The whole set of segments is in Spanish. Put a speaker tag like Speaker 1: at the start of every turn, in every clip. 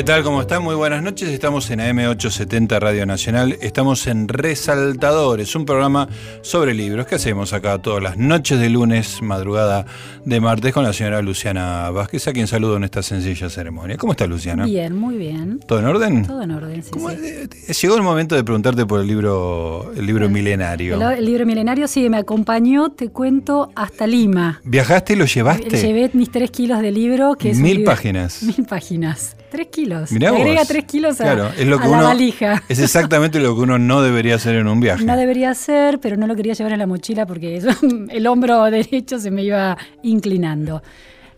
Speaker 1: ¿qué tal? ¿Cómo están? Muy buenas noches. Estamos en AM870 Radio Nacional. Estamos en Resaltadores, un programa sobre libros que hacemos acá todas las noches de lunes, madrugada de martes, con la señora Luciana Vázquez, a quien saludo en esta sencilla ceremonia. ¿Cómo está, Luciana?
Speaker 2: Bien, muy bien.
Speaker 1: ¿Todo en orden?
Speaker 2: Todo en orden, sí, sí.
Speaker 1: Llegó el momento de preguntarte por el libro, el libro milenario.
Speaker 2: El, el, libro milenario, sí, me acompañó, te cuento, hasta Lima.
Speaker 1: ¿Viajaste y lo llevaste?
Speaker 2: Llevé mis tres kilos de libro, que es
Speaker 1: Mil páginas.
Speaker 2: Mil páginas. Tres kilos.
Speaker 1: Mirá
Speaker 2: agrega tres kilos a,
Speaker 1: claro, es lo que
Speaker 2: a
Speaker 1: uno,
Speaker 2: la valija.
Speaker 1: Es exactamente lo que uno no debería hacer en un viaje.
Speaker 2: No debería hacer, pero no lo quería llevar en la mochila porque eso, el hombro derecho se me iba inclinando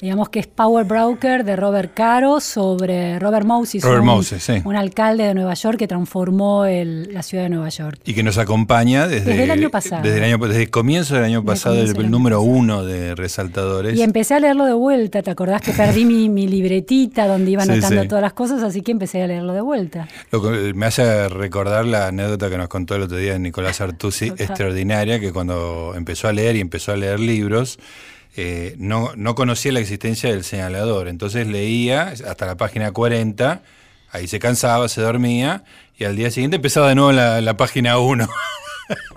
Speaker 2: digamos que es Power Broker de Robert Caro sobre Robert Moses,
Speaker 1: Robert
Speaker 2: un,
Speaker 1: Moses sí.
Speaker 2: un, alcalde de Nueva York que transformó el, la ciudad de Nueva York.
Speaker 1: Y que nos acompaña desde,
Speaker 2: desde el año pasado.
Speaker 1: Desde el, año, desde el comienzo del año pasado, el, el número pasado. uno de Resaltadores.
Speaker 2: Y empecé a leerlo de vuelta, ¿te acordás que perdí mi, mi, libretita donde iba anotando sí, sí. todas las cosas? Así que empecé a leerlo de vuelta.
Speaker 1: Lo que me hace recordar la anécdota que nos contó el otro día Nicolás Artusi, extraordinaria, que cuando empezó a leer y empezó a leer libros, eh, no, no, conocía la existencia del señalador. Entonces leía hasta la página 40, ahí se cansaba, se dormía, y al día siguiente empezaba de nuevo la, la página 1.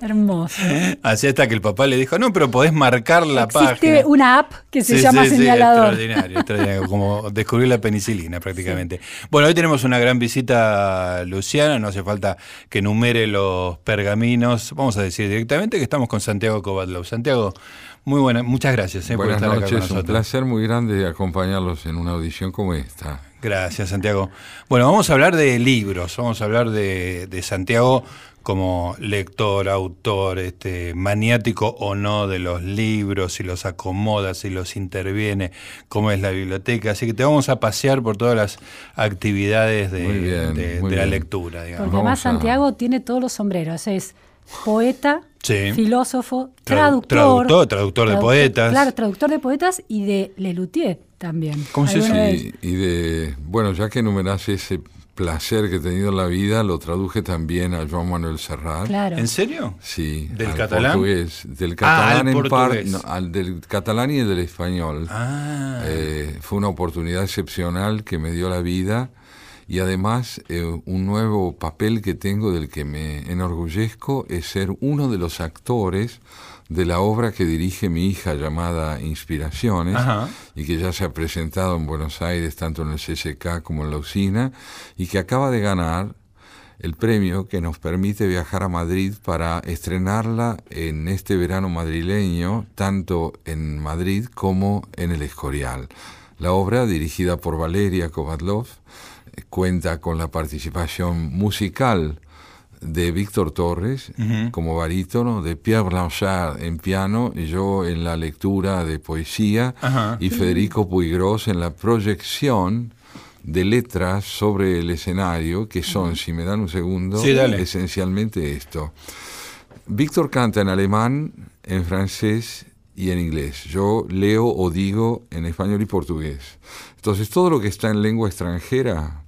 Speaker 2: Hermoso.
Speaker 1: Así hasta que el papá le dijo, no, pero podés marcar la
Speaker 2: Existe
Speaker 1: página.
Speaker 2: Existe una app que se
Speaker 1: sí,
Speaker 2: llama
Speaker 1: sí,
Speaker 2: señalador.
Speaker 1: Sí, extraordinario, extraordinario, como descubrir la penicilina prácticamente. Bueno, hoy tenemos una gran visita, Luciana, no hace falta que numere los pergaminos, vamos a decir directamente que estamos con Santiago Kovatlov. Santiago, muy buena, muchas gracias eh,
Speaker 3: Buenas
Speaker 1: por estar
Speaker 3: noches,
Speaker 1: acá con nosotros.
Speaker 3: un placer muy grande acompañarlos en una audición como esta.
Speaker 1: Gracias, Santiago. Bueno, vamos a hablar de libros, vamos a hablar de, de Santiago como lector, autor, este, maniático o no de los libros, si los acomoda, si los interviene, cómo es la biblioteca. Así que te vamos a pasear por todas las actividades de,
Speaker 3: bien,
Speaker 1: de, de la lectura. Digamos.
Speaker 2: Porque además Santiago tiene todos los sombreros, es poeta,
Speaker 1: sí.
Speaker 2: filósofo, traductor,
Speaker 1: traductor, traductor de poetas.
Speaker 2: Claro, traductor de poetas y de Lelutier también.
Speaker 1: ¿Cómo se
Speaker 3: sí, y de, bueno, ya que enumerás ese placer que he tenido en la vida, lo traduje también a Joan Manuel Serrat.
Speaker 2: Claro.
Speaker 1: ¿En serio?
Speaker 3: Sí.
Speaker 1: ¿Del
Speaker 3: al
Speaker 1: catalán?
Speaker 3: Portugués. Del catalán
Speaker 1: ah,
Speaker 3: en
Speaker 1: parte.
Speaker 3: No, al del catalán y del español.
Speaker 1: Ah.
Speaker 3: Eh, fue una oportunidad excepcional que me dio la vida y además eh, un nuevo papel que tengo del que me enorgullezco es ser uno de los actores de la obra que dirige mi hija llamada Inspiraciones
Speaker 1: Ajá.
Speaker 3: y que ya se ha presentado en Buenos Aires tanto en el CCK como en la usina y que acaba de ganar el premio que nos permite viajar a Madrid para estrenarla en este verano madrileño, tanto en Madrid como en el Escorial. La obra, dirigida por Valeria Kovatlov, cuenta con la participación musical de Víctor Torres
Speaker 1: Uh -huh.
Speaker 3: como barítono, de Pierre Blanchard en piano, y yo en la lectura de poesía, y Federico Puigros en la proyección de letras sobre el escenario, que son, si me dan un segundo,
Speaker 1: Sí,
Speaker 3: esencialmente esto. Víctor canta en alemán, en francés y en inglés. Yo leo o digo en español y portugués. Entonces todo lo que está en lengua extranjera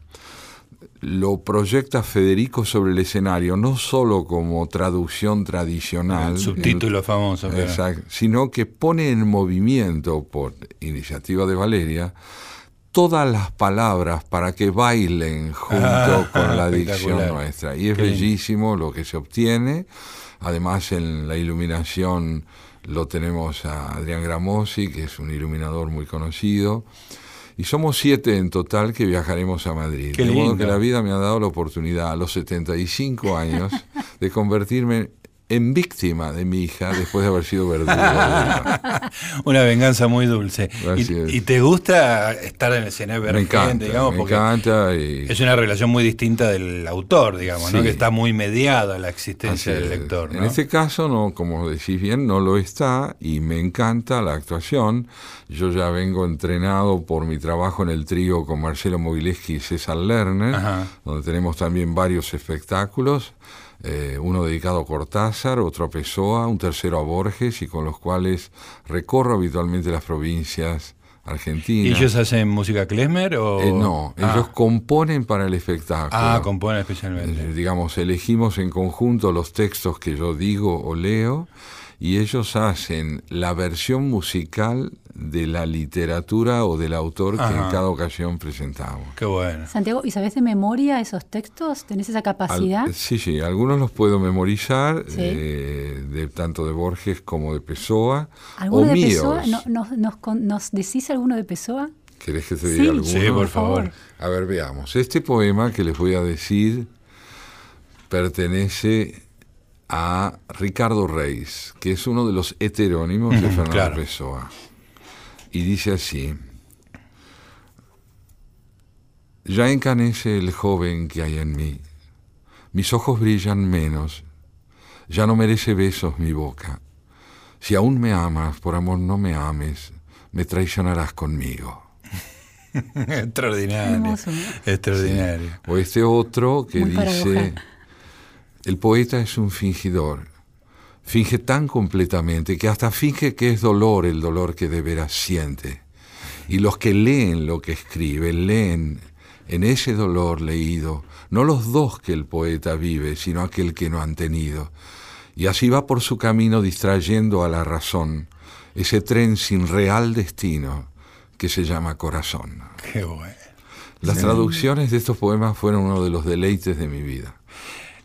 Speaker 3: lo proyecta Federico sobre el escenario, no solo como traducción tradicional,
Speaker 1: El subtítulo famoso. claro.
Speaker 3: exacto, sino que pone en movimiento, por iniciativa de Valeria, todas las palabras para que bailen junto
Speaker 1: Ah,
Speaker 3: con la dicción nuestra. Y es
Speaker 1: Qué lindo.
Speaker 3: bellísimo lo que se obtiene. Además, en la iluminación lo tenemos a Adrián Gramosi, que es un iluminador muy conocido. Y somos siete en total que viajaremos a Madrid.
Speaker 1: Qué
Speaker 3: de modo
Speaker 1: lindo.
Speaker 3: que la vida me ha dado la oportunidad a los 75 años de convertirme en víctima de mi hija después de haber sido verdugo.
Speaker 1: Una venganza muy dulce. Y, te gusta estar en el escenario
Speaker 3: me encanta,
Speaker 1: digamos,
Speaker 3: me
Speaker 1: porque
Speaker 3: encanta. Y,
Speaker 1: es una relación muy distinta del autor, digamos, que está muy mediada la existencia
Speaker 3: Así
Speaker 1: del
Speaker 3: es.
Speaker 1: lector. ¿no?
Speaker 3: En este caso, no, como decís bien, no lo está y me encanta la actuación. Yo ya vengo entrenado por mi trabajo en el trío con Marcelo Mogileski y César Lerner,
Speaker 1: Ajá.
Speaker 3: donde tenemos también varios espectáculos. Eh, uno dedicado a Cortázar, otro a Pessoa, un tercero a Borges, y con los cuales recorro habitualmente las provincias
Speaker 1: ¿Y
Speaker 3: argentinas.
Speaker 1: ellos hacen música klezmer o...?
Speaker 3: Eh, no,
Speaker 1: Ah.
Speaker 3: ellos componen para el espectáculo.
Speaker 1: Ah, componen
Speaker 3: Eh,
Speaker 1: especialmente.
Speaker 3: digamos, elegimos en conjunto los textos que yo digo o leo y ellos hacen la versión musical de la literatura o del autor que en cada ocasión presentamos.
Speaker 1: Qué bueno.
Speaker 2: Santiago, ¿y sabés de memoria esos textos? ¿Tenés esa
Speaker 3: Al-
Speaker 2: capacidad?
Speaker 3: sí, sí, algunos los puedo memorizar,
Speaker 2: Sí.
Speaker 3: eh, de, tanto de Borges como de Pessoa, o
Speaker 2: ¿Alguno de
Speaker 3: míos.
Speaker 2: Pessoa? ¿No- nos, nos, con- ¿Nos decís alguno de Pessoa?
Speaker 3: ¿Querés que te
Speaker 2: Sí.
Speaker 3: diga alguno?
Speaker 1: Sí, por favor.
Speaker 3: A ver, veamos. Este poema que les voy a decir pertenece a Ricardo Reis, que es uno de los heterónimos de Fernando
Speaker 1: claro.
Speaker 3: Pessoa. Y dice así: Ya encanece el joven que hay en mí. Mis ojos brillan menos. Ya no merece besos mi boca. Si aún me amas, por amor no me ames, me traicionarás conmigo.
Speaker 1: Extraordinario.
Speaker 2: Hermoso.
Speaker 1: Extraordinario.
Speaker 3: O este otro que
Speaker 2: Muy
Speaker 3: dice. El poeta es un fingidor, finge tan completamente que hasta finge que es dolor el dolor que de veras siente. Y los que leen lo que escribe, leen en ese dolor leído, no los dos que el poeta vive, sino aquel que no han tenido. Y así va por su camino distrayendo a la razón, ese tren sin real destino que se llama corazón.
Speaker 1: Qué bueno.
Speaker 3: Las traducciones de estos poemas fueron uno de los deleites de mi vida.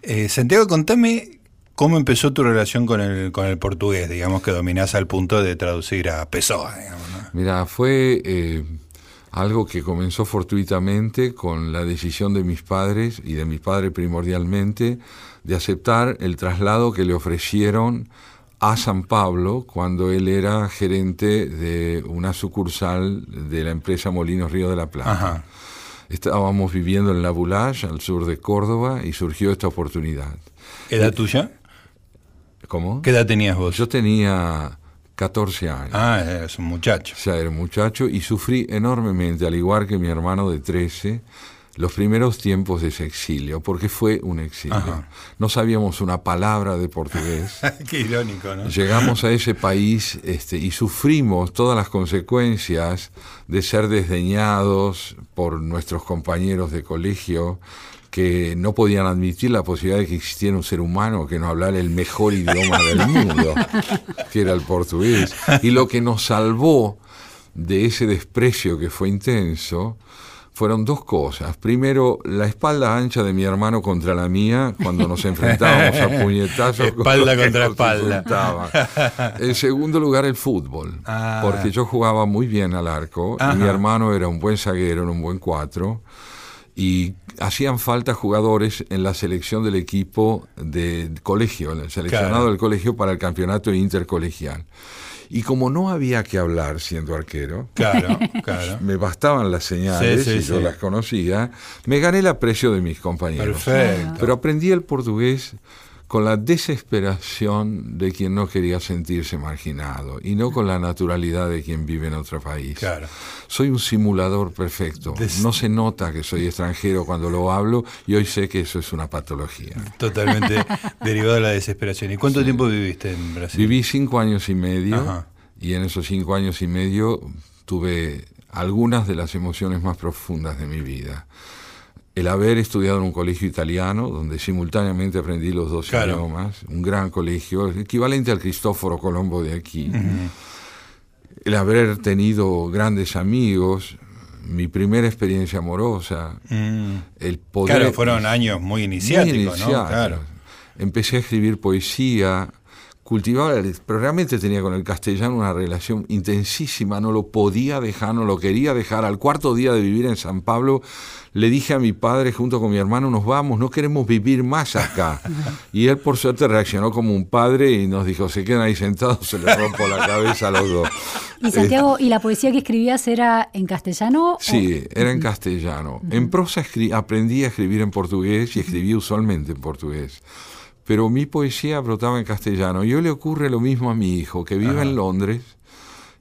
Speaker 1: Eh, Santiago, contame cómo empezó tu relación con el, con el portugués, digamos que dominás al punto de traducir a Pessoa, digamos, ¿no?
Speaker 3: Mira, fue eh, algo que comenzó fortuitamente con la decisión de mis padres y de mi padre primordialmente de aceptar el traslado que le ofrecieron a San Pablo cuando él era gerente de una sucursal de la empresa Molinos Río de la Plata.
Speaker 1: Ajá.
Speaker 3: Estábamos viviendo en La Boulage, al sur de Córdoba, y surgió esta oportunidad.
Speaker 1: ¿Edad tuya?
Speaker 3: ¿Cómo?
Speaker 1: ¿Qué edad tenías vos?
Speaker 3: Yo tenía 14 años.
Speaker 1: Ah, eres un muchacho.
Speaker 3: Ya era muchacho y sufrí enormemente, al igual que mi hermano de 13, los primeros tiempos de ese exilio, porque fue un exilio.
Speaker 1: Ajá.
Speaker 3: No sabíamos una palabra de portugués.
Speaker 1: Qué irónico, ¿no?
Speaker 3: Llegamos a ese país este, y sufrimos todas las consecuencias de ser desdeñados por nuestros compañeros de colegio que no podían admitir la posibilidad de que existiera un ser humano que no hablara el mejor idioma del mundo, que era el portugués. Y lo que nos salvó de ese desprecio que fue intenso fueron dos cosas. Primero, la espalda ancha de mi hermano contra la mía cuando nos enfrentábamos a puñetazos.
Speaker 1: Espalda contra espalda.
Speaker 3: En segundo lugar, el fútbol.
Speaker 1: Ah.
Speaker 3: Porque yo jugaba muy bien al arco y mi hermano era un buen zaguero, era un buen cuatro. Y hacían falta jugadores en la selección del equipo de colegio, el seleccionado
Speaker 1: Claro.
Speaker 3: del colegio para el campeonato intercolegial. Y como no había que hablar siendo arquero,
Speaker 1: Claro, claro.
Speaker 3: me bastaban las señales
Speaker 1: Sí, sí,
Speaker 3: y yo
Speaker 1: sí.
Speaker 3: las conocía, me gané el aprecio de mis compañeros.
Speaker 1: Perfecto.
Speaker 3: Pero aprendí el portugués con la desesperación de quien no quería sentirse marginado y no con la naturalidad de quien vive en otro país.
Speaker 1: Claro.
Speaker 3: Soy un simulador perfecto.
Speaker 1: Des-
Speaker 3: No se nota que soy extranjero cuando lo hablo y hoy sé que eso es una patología.
Speaker 1: Totalmente derivado de la desesperación. ¿Y cuánto tiempo viviste en Brasil?
Speaker 3: Viví cinco años y medio
Speaker 1: Ajá.
Speaker 3: y en esos cinco años y medio tuve algunas de las emociones más profundas de mi vida. El haber estudiado en un colegio italiano, donde simultáneamente aprendí los dos
Speaker 1: Claro.
Speaker 3: idiomas, un gran colegio, equivalente al Cristóforo Colombo de aquí. El haber tenido grandes amigos, mi primera experiencia amorosa,
Speaker 1: Mm.
Speaker 3: el poder...
Speaker 1: Claro, fueron años muy iniciáticos,
Speaker 3: muy
Speaker 1: ¿no? Claro.
Speaker 3: Empecé a escribir poesía, cultivaba, el- pero realmente tenía con el castellano una relación intensísima, no lo podía dejar, no lo quería dejar. Al cuarto día de vivir en San Pablo, le dije a mi padre junto con mi hermano, nos vamos, no queremos vivir más acá. Y él por suerte reaccionó como un padre y nos dijo, se quedan ahí sentados, se les rompo la cabeza a los dos.
Speaker 2: Y Santiago, ¿y la poesía que escribías era en castellano? o-
Speaker 3: Sí, era en castellano. En prosa aprendí a escribir en portugués y escribí usualmente en portugués. Pero mi poesía brotaba en castellano. Y hoy le ocurre lo mismo a mi hijo, que vive en Londres,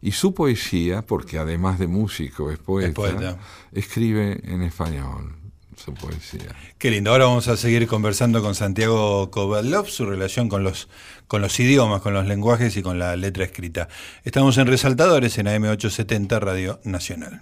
Speaker 3: y su poesía, porque además de músico es poeta,
Speaker 1: poeta.
Speaker 3: escribe en español su poesía.
Speaker 1: Qué lindo. Ahora vamos a seguir conversando con Santiago Kovalov, su relación con los, con los idiomas, con los lenguajes y con la letra escrita. Estamos en Resaltadores en AM870 Radio Nacional.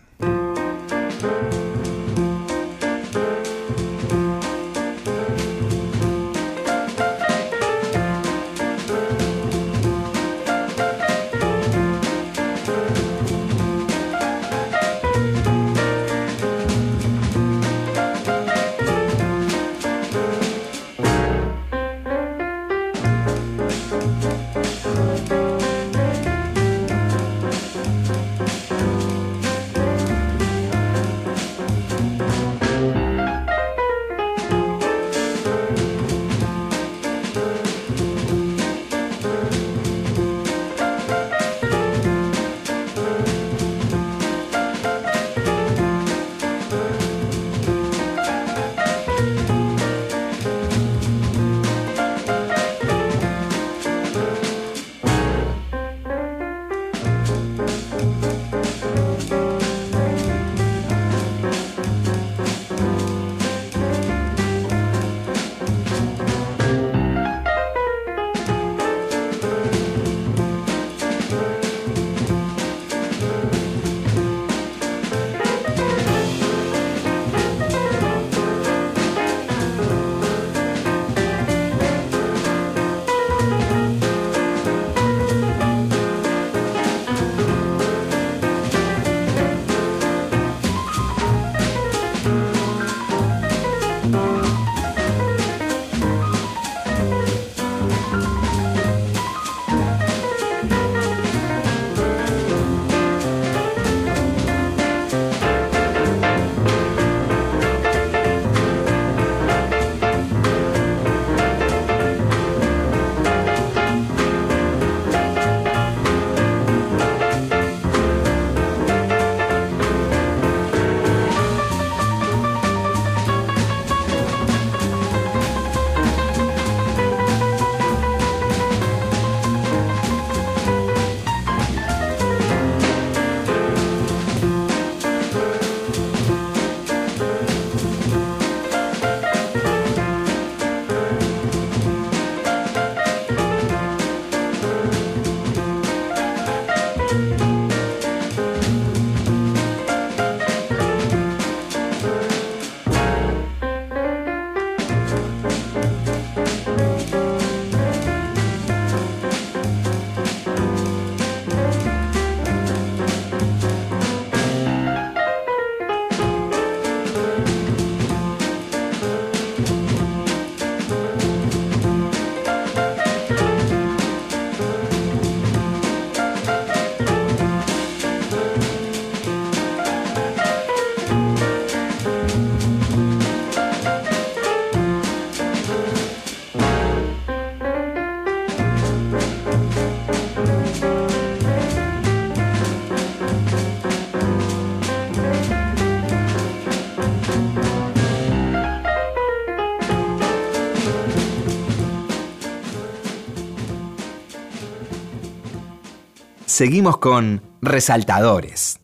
Speaker 4: Seguimos con Resaltadores.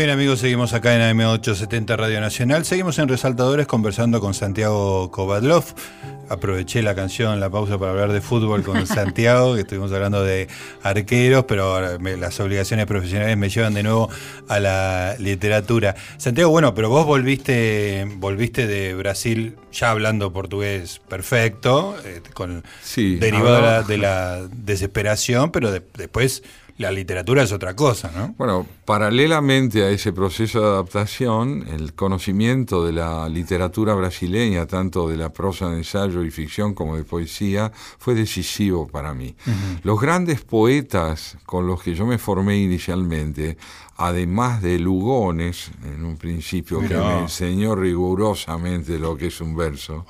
Speaker 1: Muy bien amigos, seguimos acá en AM870 Radio Nacional. Seguimos en Resaltadores conversando con Santiago Kovadlov. Aproveché la canción, la pausa para hablar de fútbol con Santiago, que estuvimos hablando de arqueros, pero ahora las obligaciones profesionales me llevan de nuevo a la literatura. Santiago, bueno, pero vos volviste, volviste de Brasil ya hablando portugués perfecto, eh, con derivado de la, desesperación, pero después la literatura es otra cosa, ¿no?
Speaker 3: Bueno, paralelamente a ese proceso de adaptación, el conocimiento de la literatura brasileña, tanto de la prosa de ensayo y ficción como de poesía, fue decisivo para mí. Los grandes poetas con los que yo me formé inicialmente, además de Lugones, en un principio que me enseñó rigurosamente lo que es un verso.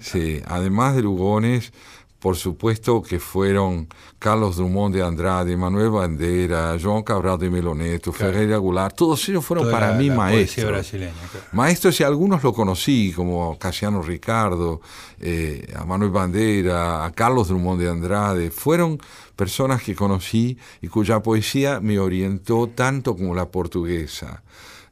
Speaker 3: sí, además de Lugones, por supuesto que fueron Carlos Drummond de Andrade, Manuel Bandera, João Cabral de Meloneto, Ferreira Goulart, todos ellos fueron para mí maestros. Maestros y algunos lo conocí, como Casiano Ricardo, eh, a Manuel Bandera, a Carlos Drummond de Andrade, fueron personas que conocí y cuya poesía me orientó tanto como la portuguesa.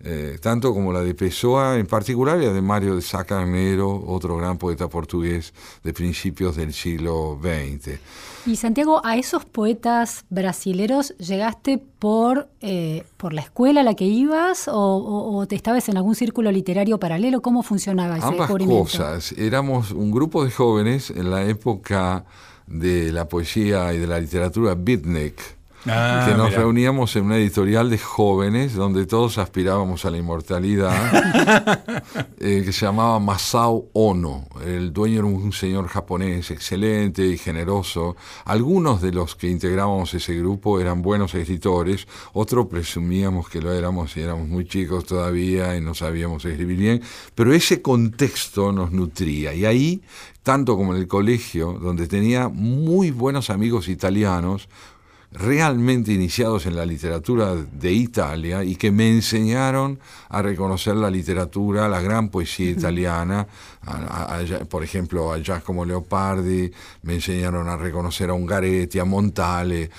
Speaker 3: Eh, tanto como la de Pessoa en particular y la de Mario de Sacarnero, otro gran poeta portugués de principios del siglo XX.
Speaker 2: Y Santiago, a esos poetas brasileros llegaste por, eh, por la escuela a la que ibas o, te estabas en algún círculo literario paralelo? ¿Cómo funcionaba ese
Speaker 3: Ambas cosas. Éramos un grupo de jóvenes en la época de la poesía y de la literatura beatnik Ah, que nos reuníamos en una editorial de jóvenes donde todos aspirábamos a la inmortalidad, eh, que se llamaba Masao Ono. El dueño era un señor japonés excelente y generoso. Algunos de los que integrábamos ese grupo eran buenos escritores, otros presumíamos que lo éramos y éramos muy chicos todavía y no sabíamos escribir bien, pero ese contexto nos nutría. Y ahí tanto como en el colegio, donde tenía muy buenos amigos italianos, realmente iniciados en la literatura de Italia y que me enseñaron a reconocer la literatura, la gran poesía italiana, por ejemplo a Giacomo Leopardi, me enseñaron a reconocer a Ungaretti, a Montale. Eh,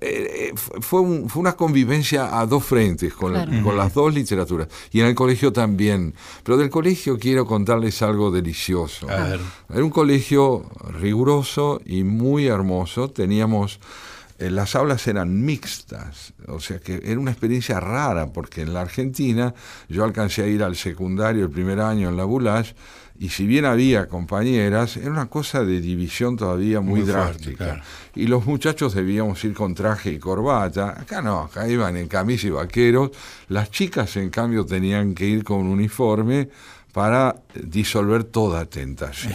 Speaker 3: eh, fue, una convivencia a dos frentes con, con las dos literaturas y en el colegio también. Pero del colegio quiero contarles algo delicioso. Era un colegio riguroso y muy hermoso. Teníamos las aulas eran mixtas, o sea que era una experiencia rara, porque en la Argentina yo alcancé a ir al secundario el primer año en la Bulash, y si bien había compañeras, era una cosa de división todavía muy, drástica. Y los muchachos debíamos ir con traje y corbata, acá no, acá iban en camisa y vaqueros, las chicas en cambio tenían que ir con uniforme, para disolver toda tentación.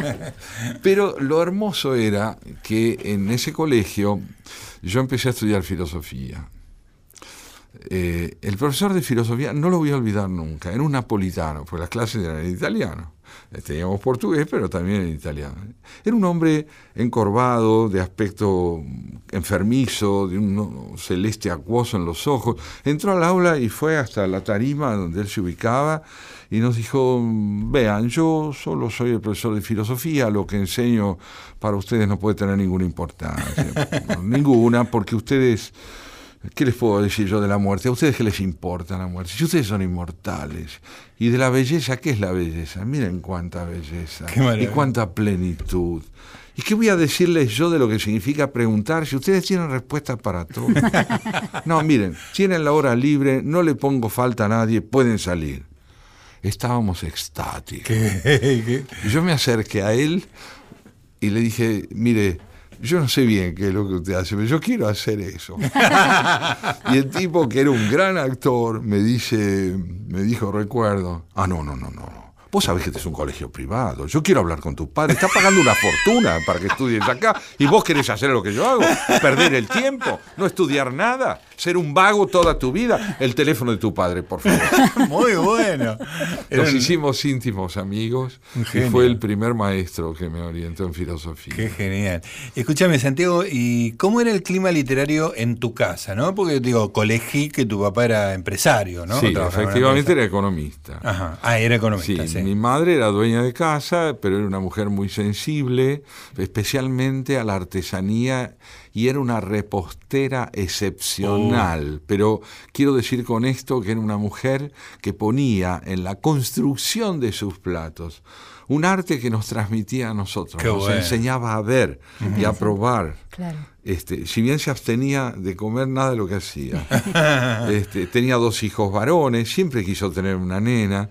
Speaker 3: Pero lo hermoso era que en ese colegio yo empecé a estudiar filosofía. Eh, el profesor de filosofía, no lo voy a olvidar nunca, era un napolitano, pues las clases eran en italiano. Eh, teníamos portugués, pero también en italiano. Era un hombre encorvado, de aspecto enfermizo, de un celeste acuoso en los ojos. Entró al aula y fue hasta la tarima donde él se ubicaba y nos dijo, vean, yo solo soy el profesor de filosofía, lo que enseño para ustedes no puede tener ninguna importancia, ninguna, porque ustedes, ¿qué les puedo decir yo de la muerte? ¿A ustedes qué les importa la muerte? Si ustedes son inmortales. Y de la belleza, ¿qué es la belleza? Miren cuánta belleza y cuánta plenitud. ¿Y qué voy a decirles yo de lo que significa preguntar si ustedes tienen respuestas para todo? No, miren, tienen la hora libre, no le pongo falta a nadie, pueden salir estábamos extáticos. Yo me acerqué a él y le dije, mire, yo no sé bien qué es lo que usted hace, pero yo quiero hacer eso. y el tipo, que era un gran actor, me dice, me dijo, recuerdo, ah, no, no, no, no. Vos sabés que este es un colegio privado. Yo quiero hablar con tu padre. Está pagando una fortuna para que estudies acá. Y vos querés hacer lo que yo hago. Perder el tiempo. No estudiar nada ser un vago toda tu vida. El teléfono de tu padre, por favor.
Speaker 1: Muy bueno.
Speaker 3: Nos hicimos íntimos amigos y fue el primer maestro que me orientó en filosofía.
Speaker 1: Qué genial. Escúchame, Santiago, ¿y cómo era el clima literario en tu casa? ¿no? Porque digo, colegí que tu papá era empresario, ¿no?
Speaker 3: Sí, efectivamente era economista.
Speaker 1: Ajá. Ah, era economista.
Speaker 3: Sí, Mi madre era dueña de casa, pero era una mujer muy sensible, especialmente a la artesanía, y era una repostera excepcional.
Speaker 1: Oh.
Speaker 3: Pero quiero decir con esto que era una mujer que ponía en la construcción de sus platos un arte que nos transmitía a nosotros,
Speaker 1: Qué
Speaker 3: nos
Speaker 1: bueno.
Speaker 3: enseñaba a ver y a probar.
Speaker 2: Claro.
Speaker 3: Este, si bien se abstenía de comer nada de lo que hacía. Este, tenía dos hijos varones, siempre quiso tener una nena,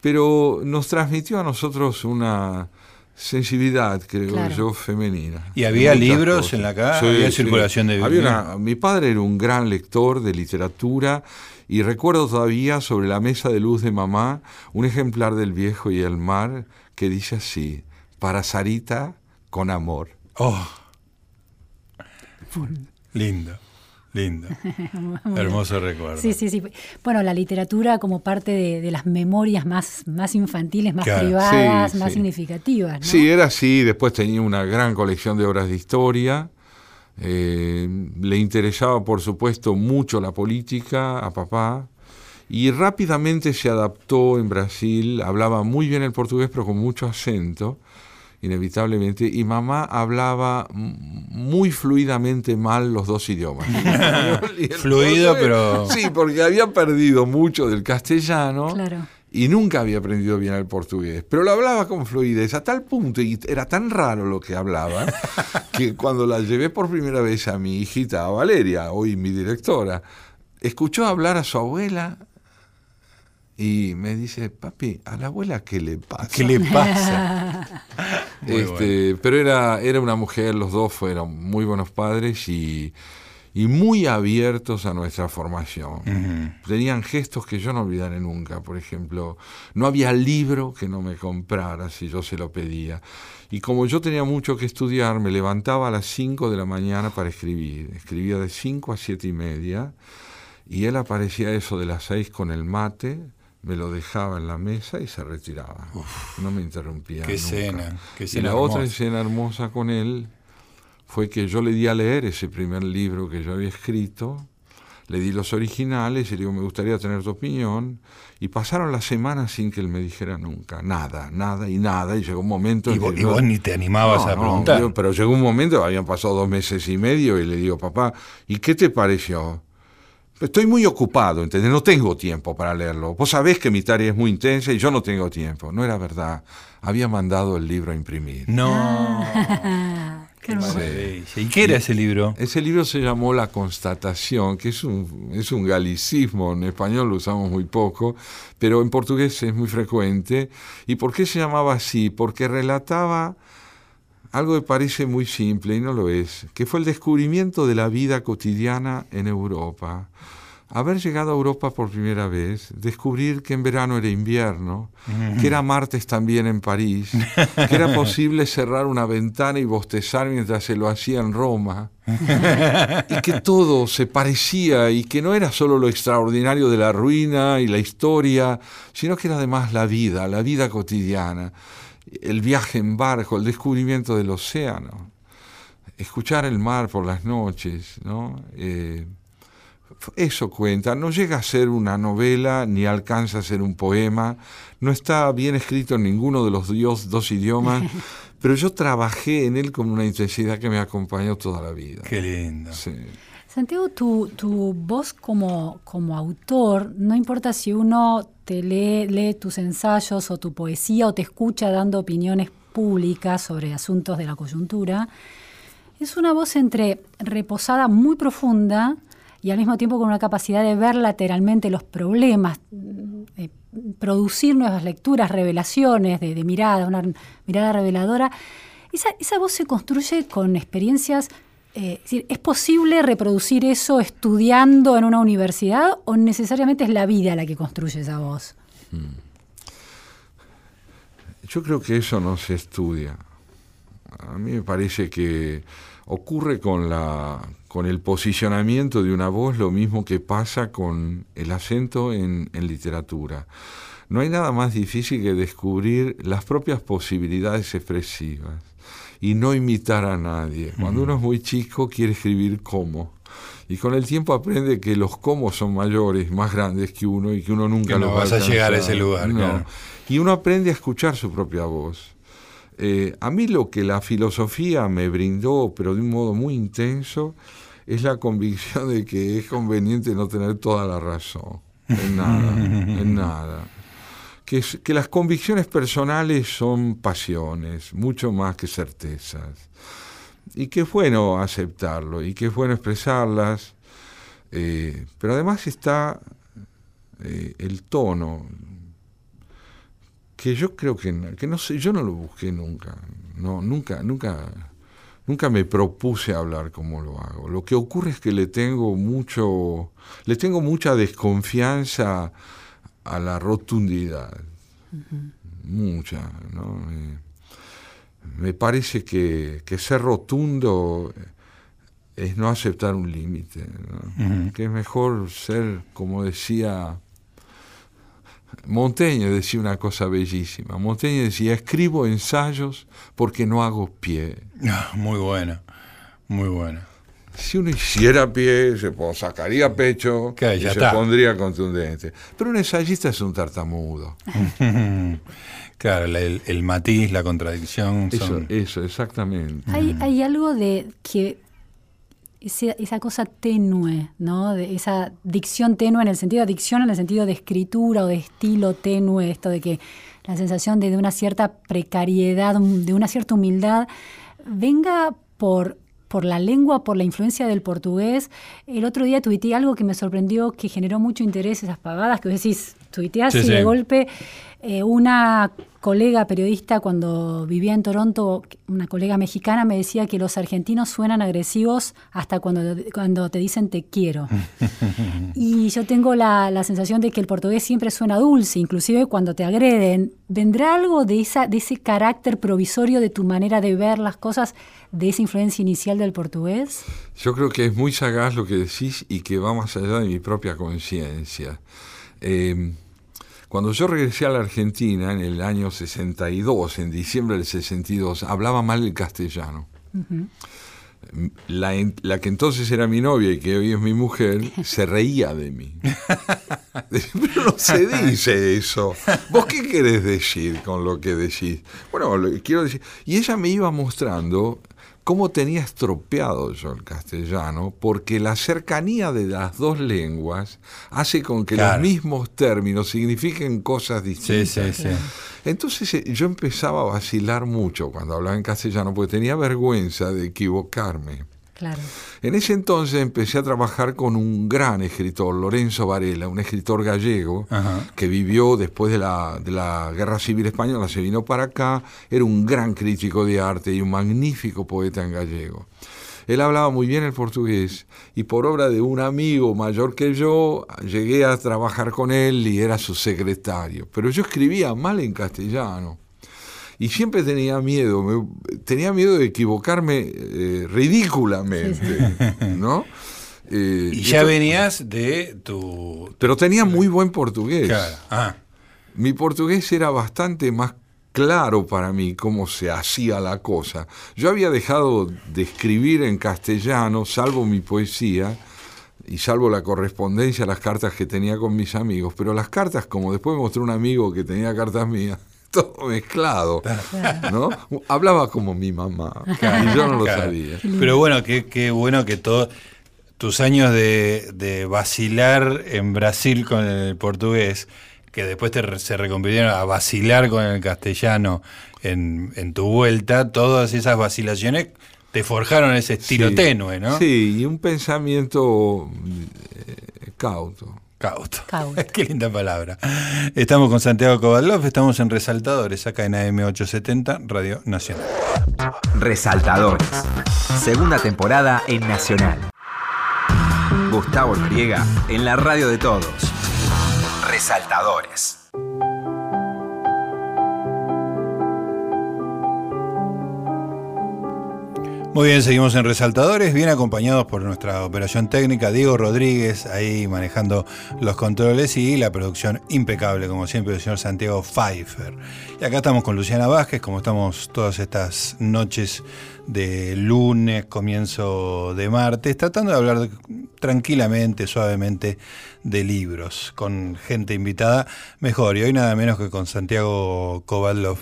Speaker 3: pero nos transmitió a nosotros una sensibilidad, creo
Speaker 2: Claro.
Speaker 3: yo, femenina.
Speaker 1: ¿Y había libros
Speaker 3: cosas.
Speaker 1: en la casa? ¿Había circulación de
Speaker 3: Había una- Mi padre era un gran lector de literatura y recuerdo todavía sobre la mesa de luz de mamá un ejemplar del viejo y el mar que dice así, para Sarita con amor.
Speaker 1: Oh. Lindo, lindo. Hermoso recuerdo.
Speaker 2: Sí, sí, sí. Bueno, la literatura como parte de, de las memorias más, más infantiles, más
Speaker 1: Claro.
Speaker 2: privadas,
Speaker 3: Sí,
Speaker 2: más
Speaker 3: sí.
Speaker 2: significativas. ¿no?
Speaker 3: Sí, era así. Después tenía una gran colección de obras de historia. Eh, le interesaba, por supuesto, mucho la política a papá. Y rápidamente se adaptó en Brasil. Hablaba muy bien el portugués, pero con mucho acento, inevitablemente. Y mamá hablaba muy fluidamente mal los dos idiomas.
Speaker 1: Fluido, pero-
Speaker 3: Sí, porque había perdido mucho del castellano
Speaker 2: Claro.
Speaker 3: y nunca había aprendido bien el portugués, pero lo hablaba con fluidez a tal punto y era tan raro lo que hablaba que cuando la llevé por primera vez a mi hijita, a Valeria, hoy mi directora, escuchó hablar a su abuela y me dice, papi, ¿a la abuela qué le pasa?
Speaker 1: ¿Qué le pasa?
Speaker 3: Este, Pero era, era una mujer, los dos fueron muy buenos padres y, y muy abiertos a nuestra formación. Tenían gestos que yo no olvidaré nunca. Por ejemplo, no había libro que no me comprara si yo se lo pedía. Y como yo tenía mucho que estudiar, me levantaba a las 5 de la mañana para escribir. Escribía de 5 a 7 y media. Y él aparecía eso de las 6 con el mate, me lo dejaba en la mesa y se retiraba. no me interrumpía.
Speaker 1: Qué
Speaker 3: nunca.
Speaker 1: qué
Speaker 3: y la otra escena hermosa con él fue que yo le di a leer ese primer libro que yo había escrito, le di los originales y le digo, me gustaría tener tu opinión, y pasaron las semanas sin que él me dijera nunca, nada, nada y nada, y llegó un momento
Speaker 1: Y
Speaker 3: en
Speaker 1: vos,
Speaker 3: que
Speaker 1: y
Speaker 3: yo-
Speaker 1: vos ni te animabas
Speaker 3: No,
Speaker 1: a
Speaker 3: no,
Speaker 1: preguntar.
Speaker 3: yo- pero llegó un momento, habían pasado dos meses y medio, y le digo, papá, ¿y qué te pareció? Estoy muy ocupado, ¿entendés? No tengo tiempo para leerlo. Vos sabés que mi tarea es muy intensa y yo no tengo tiempo. No era verdad. Había mandado el libro a imprimir.
Speaker 1: No.
Speaker 2: Ah, qué hermoso.
Speaker 1: Maravilla. ¿Y qué era ese libro?
Speaker 3: Ese libro se llamó La Constatación, que es un, es un galicismo, en español lo usamos muy poco, pero en portugués es muy frecuente. ¿Y por qué se llamaba así? Porque relataba algo que parece muy simple y no lo es, que fue el descubrimiento de la vida cotidiana en Europa. Haber llegado a Europa por primera vez, descubrir que en verano era invierno, que era martes también en París, que era posible cerrar una ventana y bostezar mientras se lo hacía en Roma, y que todo se parecía y que no era solo lo extraordinario de la ruina y la historia, sino que era además la vida, la vida cotidiana, el viaje en barco, el descubrimiento del océano, escuchar el mar por las noches, ¿no? Eh, eso cuenta, no llega a ser una novela ni alcanza a ser un poema, no está bien escrito en ninguno de los dios- dos idiomas, pero yo trabajé en él con una intensidad que me acompañó toda la vida.
Speaker 1: Qué lindo.
Speaker 3: Sí.
Speaker 2: Santiago, tu, tu voz como, como autor, no importa si uno te lee, lee tus ensayos o tu poesía o te escucha dando opiniones públicas sobre asuntos de la coyuntura, es una voz entre reposada muy profunda y al mismo tiempo con una capacidad de ver lateralmente los problemas, de producir nuevas lecturas, revelaciones de, de mirada, una mirada reveladora. Esa, esa voz se construye con experiencias eh, es, decir, ¿es posible reproducir eso estudiando en una universidad o necesariamente es la vida la que construye esa voz?
Speaker 3: Yo creo que eso no se estudia. A mí me parece que ocurre con, la, con el posicionamiento de una voz lo mismo que pasa con el acento en, en literatura. No hay nada más difícil que descubrir las propias posibilidades expresivas y no imitar a nadie. Cuando uno es muy chico quiere escribir como. Y con el tiempo aprende que los cómo son mayores, más grandes que uno y que uno nunca
Speaker 1: Que no
Speaker 3: los va
Speaker 1: vas a llegar a ese lugar,
Speaker 3: No.
Speaker 1: claro.
Speaker 3: Y uno aprende a escuchar su propia voz. Eh, a mí lo que la filosofía me brindó, pero de un modo muy intenso, es la convicción de que es conveniente no tener toda la razón. En nada, en nada. Que, que las convicciones personales son pasiones, mucho más que certezas. Y que es bueno aceptarlo, y que es bueno expresarlas. eh, pero además está eh, el tono, que yo creo que, que no sé, yo no lo busqué nunca, no, nunca, nunca, nunca me propuse hablar como lo hago. Lo que ocurre es que le tengo mucho, le tengo mucha desconfianza a la rotundidad, mucha, ¿no? Me parece que, que ser rotundo es no aceptar un límite, ¿no? que es mejor ser, como decía Montaigne, decía una cosa bellísima. Montaigne decía, escribo ensayos porque no hago pie.
Speaker 1: Ah, Muy bueno, muy bueno.
Speaker 3: Si uno hiciera pie, se sacaría pecho y
Speaker 1: ya
Speaker 3: se
Speaker 1: está.
Speaker 3: pondría contundente. Pero un ensayista es un tartamudo.
Speaker 1: Claro, la- el, el matiz, la contradicción
Speaker 3: Eso,
Speaker 1: son...
Speaker 3: eso, exactamente.
Speaker 2: Hay, hay algo de que esa, esa cosa tenue, ¿no? De esa dicción tenue en el sentido de dicción, en el sentido de escritura o de estilo tenue, esto de que la sensación de, de una cierta precariedad, de una cierta humildad, venga por por la lengua, por la influencia del portugués. El otro día tuiteé algo que me sorprendió, que generó mucho interés, esas pavadas que decís, tuiteás
Speaker 1: Sí,
Speaker 2: y
Speaker 1: sí.
Speaker 2: de golpe eh, una colega periodista cuando vivía en Toronto, una colega mexicana, me decía que los argentinos suenan agresivos hasta cuando, cuando te dicen te quiero. y yo tengo la, la sensación de que el portugués siempre suena dulce, inclusive cuando te agreden. ¿Vendrá algo de, esa, de ese carácter provisorio de tu manera de ver las cosas, de esa influencia inicial del portugués?
Speaker 3: Yo creo que es muy sagaz lo que decís y que va más allá de mi propia conciencia. Eh, cuando yo regresé a la Argentina en el año 62, en diciembre del 62, hablaba mal el castellano. La, que entonces era mi novia y que hoy es mi mujer, se reía de mí. Pero no se dice eso. ¿Vos qué querés decir con lo que decís? Bueno, lo que quiero decir. Y ella me iba mostrando cómo tenía estropeado yo el castellano, porque la cercanía de las dos lenguas hace con que
Speaker 1: Claro.
Speaker 3: los mismos términos signifiquen cosas distintas.
Speaker 1: sí, sí.
Speaker 3: Entonces eh, yo empezaba a vacilar mucho cuando hablaba en castellano, porque tenía vergüenza de equivocarme.
Speaker 2: Claro.
Speaker 3: En ese entonces empecé a trabajar con un gran escritor, Lorenzo Varela, un escritor gallego
Speaker 1: Ajá.
Speaker 3: que vivió después de la, de la Guerra Civil Española, se vino para acá, era un gran crítico de arte y un magnífico poeta en gallego. Él hablaba muy bien el portugués y por obra de un amigo mayor que yo llegué a trabajar con él y era su secretario. Pero yo escribía mal en castellano y siempre tenía miedo, me- tenía miedo de equivocarme eh, ridículamente, ¿no? Eh,
Speaker 1: Y ya
Speaker 3: esto-
Speaker 1: venías de tu...
Speaker 3: Pero tenía muy buen portugués.
Speaker 1: Claro. Ah,
Speaker 3: Mi portugués era bastante más claro para mí cómo se hacía la cosa. Yo había dejado de escribir en castellano, salvo mi poesía y salvo la correspondencia, las cartas que tenía con mis amigos, pero las cartas, como después me mostró un amigo que tenía cartas mías, todo mezclado, ¿no? Hablaba como mi mamá, y yo no lo
Speaker 1: claro.
Speaker 3: sabía.
Speaker 1: Pero bueno, qué, qué bueno que todos tus años de, de vacilar en Brasil con el portugués, que después te, se reconvirtieron a vacilar con el castellano en, en tu vuelta, todas esas vacilaciones te forjaron ese estilo
Speaker 3: Sí.
Speaker 1: tenue, ¿no?
Speaker 3: Sí, y un pensamiento eh, cauto.
Speaker 1: Cauto.
Speaker 2: Cauto.
Speaker 1: Qué linda palabra. Estamos con Santiago Kovadlov, estamos en Resaltadores, acá en AM870, Radio Nacional.
Speaker 4: Resaltadores. Segunda temporada en Nacional. Gustavo Noriega en la radio de todos. Resaltadores.
Speaker 1: Muy bien, seguimos en Resaltadores, bien acompañados por nuestra operación técnica, Diego Rodríguez, ahí manejando los controles y la producción impecable, como siempre, del señor Santiago Pfeiffer. Y acá estamos con Luciana Vázquez, como estamos todas estas noches de lunes, comienzo de martes, tratando de hablar tranquilamente, suavemente de libros, con gente invitada mejor, y hoy nada menos que con Santiago Kovadlov.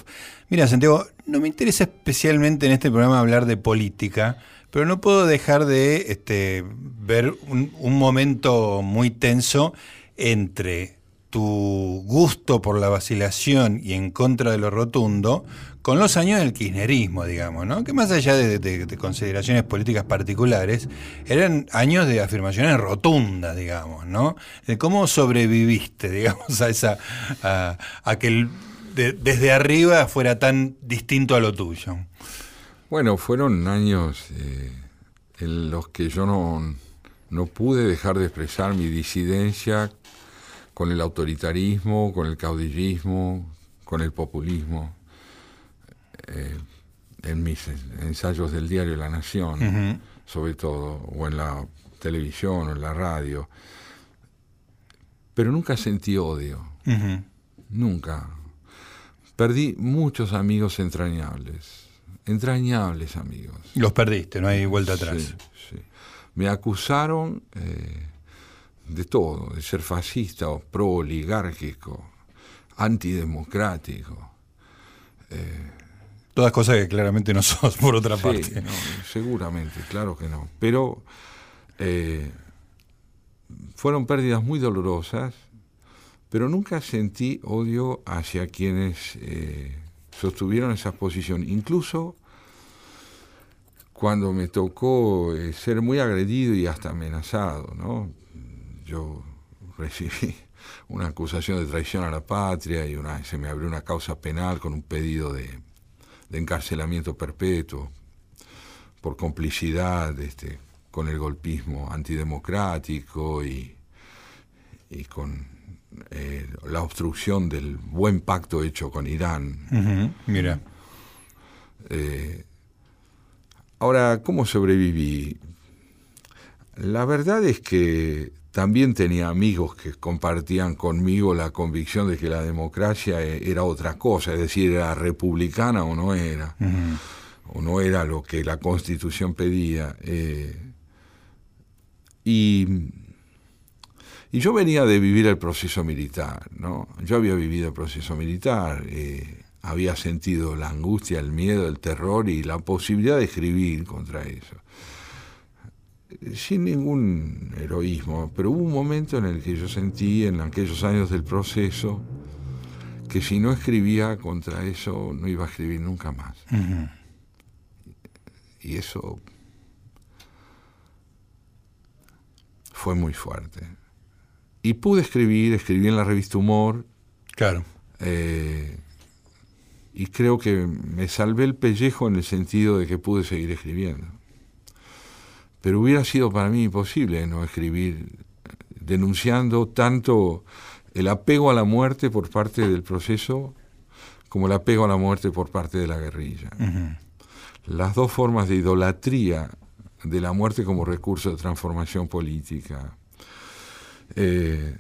Speaker 1: Mira, Santiago, no me interesa especialmente en este programa hablar de política, pero no puedo dejar de este, ver un, momento muy tenso entre tu gusto por la vacilación y en contra de lo rotundo, con los años del kirchnerismo, digamos, ¿no? Que más allá de consideraciones políticas particulares, eran años de afirmaciones rotundas, digamos, ¿no? De cómo sobreviviste, digamos, a esa, a, a que el- de- desde arriba fuera tan distinto a lo tuyo.
Speaker 3: Bueno, fueron años eh, en los que yo no, no pude dejar de expresar mi disidencia con el autoritarismo, con el caudillismo, con el populismo, eh, en mis ensayos del diario La Nación, sobre todo, o en la televisión o en la radio. Pero nunca sentí odio, nunca. Perdí muchos amigos entrañables, entrañables amigos.
Speaker 1: Los perdiste, no hay vuelta atrás.
Speaker 3: Sí, sí. Me acusaron eh, de todo, de ser fascista o pro-oligárquico, antidemocrático.
Speaker 1: Todas cosas que claramente no sos, por otra
Speaker 3: Sí,
Speaker 1: parte.
Speaker 3: no, seguramente, claro que no. Pero eh, fueron pérdidas muy dolorosas, pero nunca sentí odio hacia quienes eh, sostuvieron esa posición. Incluso cuando me tocó eh, ser muy agredido y hasta amenazado, ¿no? Yo recibí una acusación de traición a la patria y una, se me abrió una causa penal con un pedido de, de encarcelamiento perpetuo por complicidad este, con el golpismo antidemocrático y, y con eh, la obstrucción del buen pacto hecho con Irán.
Speaker 1: Mira.
Speaker 3: Eh, ahora, ¿cómo sobreviví? La verdad es que también tenía amigos que compartían conmigo la convicción de que la democracia eh, era otra cosa, es decir, era republicana o no era, o no era lo que la constitución pedía. eh, y, y yo venía de vivir el proceso militar, ¿no? Yo había vivido el proceso militar, eh, había sentido la angustia, el miedo, el terror y la posibilidad de escribir contra eso. Sin ningún heroísmo, pero hubo un momento en el que yo sentí, en aquellos años del proceso, que si no escribía contra eso, no iba a escribir nunca más. Y eso fue muy fuerte. Y pude escribir, escribí en la revista Humor,
Speaker 1: Claro.
Speaker 3: eh, y creo que me salvé el pellejo en el sentido de que pude seguir escribiendo. Pero hubiera sido para mí imposible no escribir denunciando tanto el apego a la muerte por parte del proceso como el apego a la muerte por parte de la guerrilla las dos formas de idolatría de la muerte como recurso de transformación política. Eh,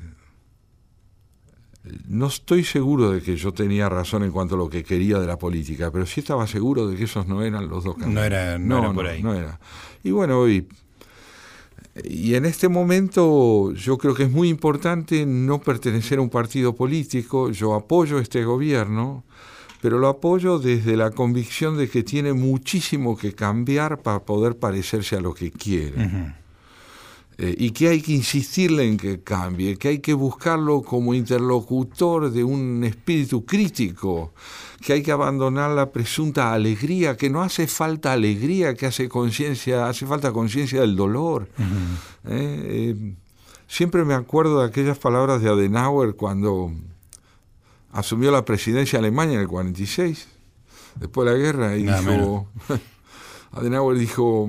Speaker 3: no estoy seguro de que yo tenía razón en cuanto a lo que quería de la política, pero sí estaba seguro de que esos no eran los dos caminos.
Speaker 1: No era- no era por ahí.
Speaker 3: no era. Y bueno, y, y en este momento yo creo que es muy importante no pertenecer a un partido político. Yo apoyo este gobierno, pero lo apoyo desde la convicción de que tiene muchísimo que cambiar para poder parecerse a lo que quiere. Eh, y que hay que insistirle en que cambie, que hay que buscarlo como interlocutor de un espíritu crítico, que hay que abandonar la presunta alegría, que no hace falta alegría, que hace conciencia, hace falta conciencia del dolor. Eh, eh, siempre me acuerdo de aquellas palabras de Adenauer cuando asumió la presidencia de Alemania en el 46, después de la guerra, y dijo, Adenauer dijo,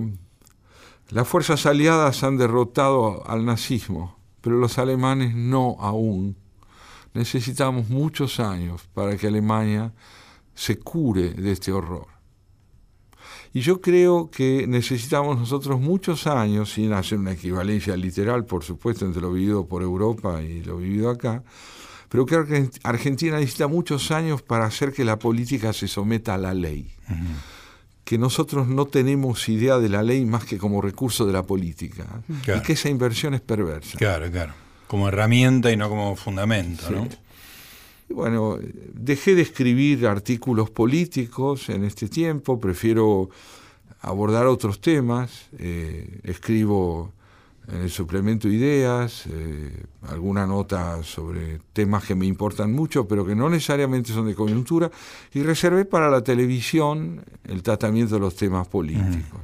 Speaker 3: las fuerzas aliadas han derrotado al nazismo, pero los alemanes no aún. Necesitamos muchos años para que Alemania se cure de este horror. Y yo creo que necesitamos nosotros muchos años, sin hacer una equivalencia literal, por supuesto, entre lo vivido por Europa y lo vivido acá, pero creo que Argentina necesita muchos años para hacer que la política se someta a la ley. Que nosotros no tenemos idea de la ley más que como recurso de la política. Y que esa inversión es perversa.
Speaker 1: Claro, claro. Como herramienta y no como fundamento, ¿no?
Speaker 3: bueno, dejé de escribir artículos políticos en este tiempo, prefiero abordar otros temas, eh, escribo en el suplemento ideas, eh, alguna nota sobre temas que me importan mucho, pero que no necesariamente son de coyuntura, y reservé para la televisión el tratamiento de los temas políticos.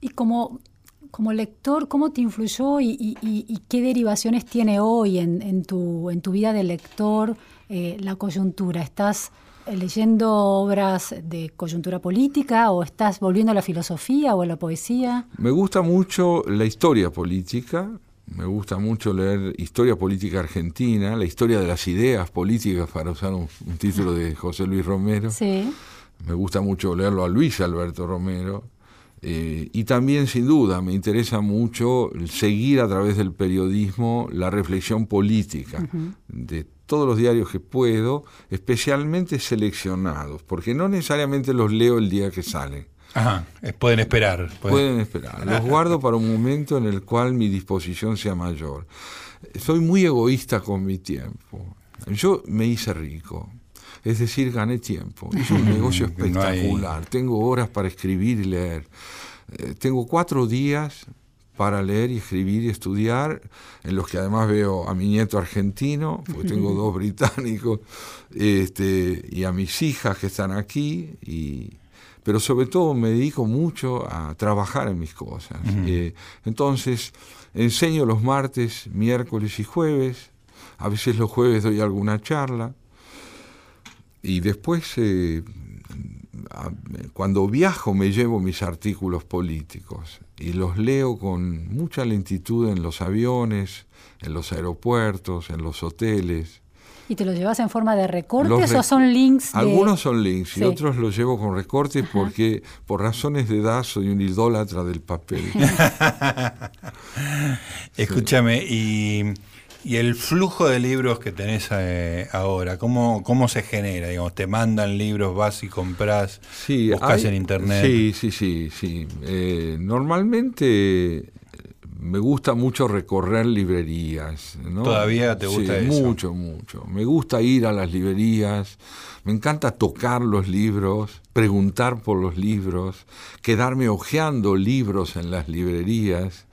Speaker 2: Y, como como lector, ¿cómo te influyó y, qué derivaciones tiene hoy en, tu, en tu vida de lector eh, la coyuntura? ¿Estás eh, leyendo obras de coyuntura política o estás volviendo a la filosofía o a la poesía?
Speaker 3: Me gusta mucho la historia política, me gusta mucho leer historia política argentina, la historia de las ideas políticas, para usar un, un título de José Luis Romero.
Speaker 2: Sí.
Speaker 3: Me gusta mucho leerlo a Luis Alberto Romero eh, y también, sin duda, me interesa mucho seguir a través del periodismo la reflexión política de todos los diarios que puedo, especialmente seleccionados, porque no necesariamente los leo el día que salen.
Speaker 1: Ajá, eh, pueden esperar.
Speaker 3: Pueden, esperar. Los guardo para un momento en el cual mi disposición sea mayor. Soy muy egoísta con mi tiempo. Yo me hice rico es decir, gané tiempo. Es un negocio espectacular. Tengo horas para escribir y leer. Eh, tengo cuatro días para leer y escribir y estudiar, en los que además veo a mi nieto argentino, porque tengo dos británicos, este, y a mis hijas que están aquí, y, pero sobre todo me dedico mucho a trabajar en mis cosas. Eh, entonces, enseño los martes, miércoles y jueves, a veces los jueves doy alguna charla, y después, eh, cuando viajo, me llevo mis artículos políticos y los leo con mucha lentitud en los aviones, en los aeropuertos, en los hoteles.
Speaker 2: ¿Y te los llevas en forma de recortes o son links?
Speaker 3: Algunos son links y otros los llevo con recortes porque por razones de edad soy un idólatra del papel.
Speaker 1: Escúchame, y ¿Y el flujo de libros que tenés eh, ahora, ¿cómo, cómo se genera? Digamos, ¿Te mandan libros, vas y compras, sí, buscas en internet?
Speaker 3: Sí, sí, sí. sí. Eh, normalmente me gusta mucho recorrer librerías.
Speaker 1: ¿Todavía te gusta
Speaker 3: eso? Mucho, mucho. Me gusta ir a las librerías, me encanta tocar los libros, preguntar por los libros, quedarme hojeando libros en las librerías.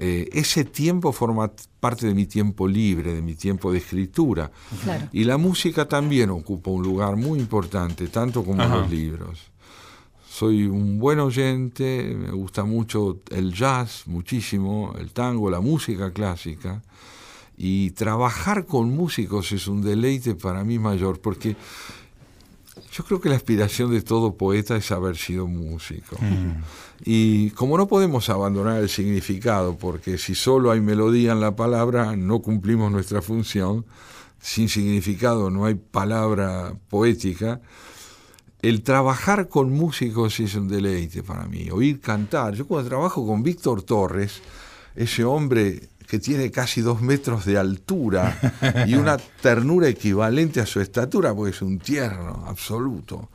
Speaker 3: Eh, ese tiempo forma parte de mi tiempo libre, de mi tiempo de escritura. Y la música también ocupa un lugar muy importante, tanto como los libros. Soy un buen oyente, me gusta mucho el jazz, muchísimo, el tango, la música clásica. Y trabajar con músicos es un deleite para mí mayor, porque yo creo que la aspiración de todo poeta es haber sido músico. Mm. Y como no podemos abandonar el significado, porque si solo hay melodía en la palabra, no cumplimos nuestra función, sin significado no hay palabra poética, el trabajar con músicos es un deleite para mí, oír cantar. Yo cuando trabajo con Víctor Torres, ese hombre que tiene casi dos metros de altura y una ternura equivalente a su estatura, porque es un tierno absoluto.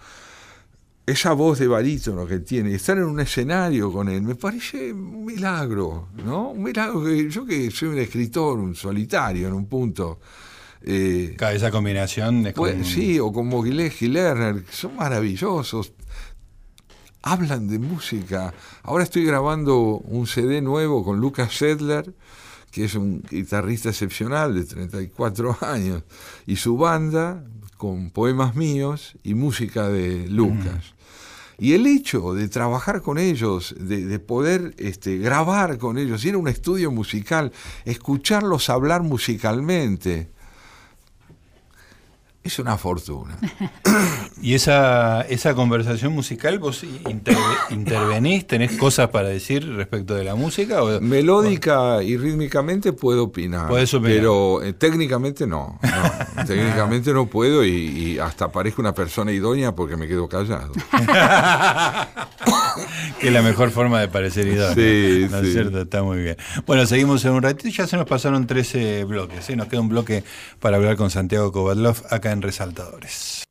Speaker 3: Esa voz de barítono que tiene, estar en un escenario con él, me parece un milagro, ¿no? Un milagro que yo que soy un escritor, un solitario en un punto.
Speaker 1: Eh, esa combinación es
Speaker 3: pues, Sí, o como Gilles Lerner, son maravillosos. Hablan de música. Ahora estoy grabando un CD nuevo con Lucas Sedler, que es un guitarrista excepcional de 34 años, y su banda con poemas míos y música de Lucas. Y el hecho de trabajar con ellos, de, poder este, grabar con ellos, ir a un estudio musical, escucharlos hablar musicalmente, es una fortuna.
Speaker 1: ¿Y esa, esa conversación musical, vos intervenís, tenés cosas para decir respecto de la música? O,
Speaker 3: Melódica y rítmicamente puedo opinar, pero eh, técnicamente no. técnicamente no puedo y, hasta parezco una persona idónea porque me quedo callado.
Speaker 1: que es la mejor forma de parecer idónea. Sí, ¿no es cierto? Está muy bien. Bueno, seguimos en un ratito. Ya se nos pasaron 13 bloques. ¿eh? Nos queda un bloque para hablar con Santiago Kovatlov acá en Resaltadores.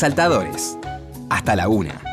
Speaker 4: Resaltadores. Hasta la una.